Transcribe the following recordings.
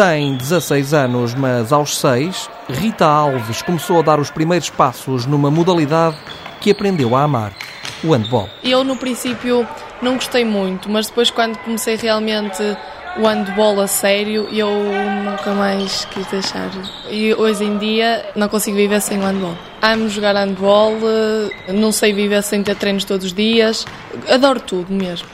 Tem 16 anos, mas aos 6, Rita Alves começou a dar os primeiros passos numa modalidade que aprendeu a amar, o handball. Eu, no princípio, não gostei muito, mas depois, quando comecei realmente o handball a sério, eu nunca mais quis deixar. E hoje em dia não consigo viver sem o handball. Amo jogar handball, não sei viver sem ter treinos todos os dias, adoro tudo mesmo.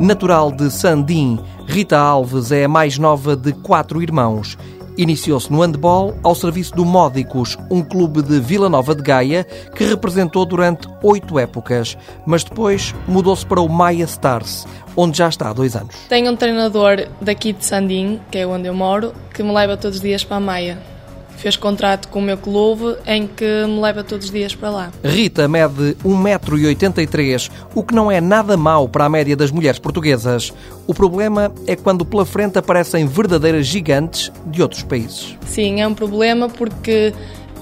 Natural de Sandim, Rita Alves é a mais nova de quatro irmãos. Iniciou-se no handball ao serviço do Módicos, um clube de Vila Nova de Gaia que representou durante oito épocas, mas depois mudou-se para o Maia Stars, onde já está há dois anos. Tenho um treinador daqui de Sandim, que é onde eu moro, que me leva todos os dias para a Maia fez contrato com o meu clube em que me leva todos os dias para lá. Rita mede 1,83m, o que não é nada mau para a média das mulheres portuguesas. O problema é quando pela frente aparecem verdadeiras gigantes de outros países. Sim, é um problema porque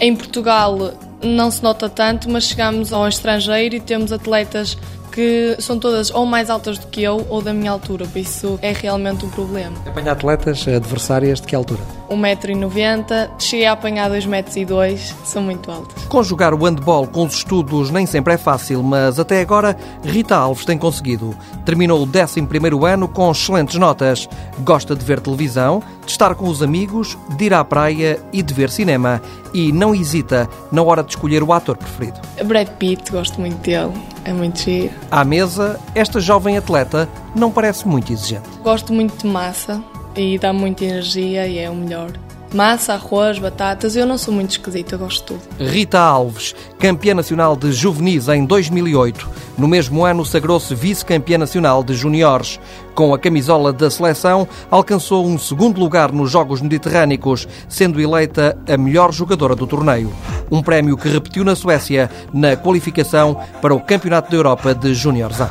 em Portugal não se nota tanto, mas chegamos ao estrangeiro e temos atletas que são todas ou mais altas do que eu ou da minha altura, por isso é realmente um problema. Apanha atletas adversárias de que altura? 1,90m, cheguei a apanhar 2,2m, são muito altas. Conjugar o handball com os estudos nem sempre é fácil, mas até agora Rita Alves tem conseguido. Terminou o 11 ano com excelentes notas. Gosta de ver televisão, de estar com os amigos, de ir à praia e de ver cinema. E não hesita na hora de escolher o ator preferido. Brad Pitt, gosto muito dele, é muito giro. À mesa, esta jovem atleta não parece muito exigente. Gosto muito de massa, e dá muita energia e é o melhor. Massa, arroz, batatas, eu não sou muito esquisita, gosto de tudo. Rita Alves, campeã nacional de juvenis em 2008. No mesmo ano, sagrou-se vice-campeã nacional de juniores. Com a camisola da seleção, alcançou um segundo lugar nos Jogos Mediterrânicos, sendo eleita a melhor jogadora do torneio. Um prémio que repetiu na Suécia na qualificação para o Campeonato da Europa de Júniores A.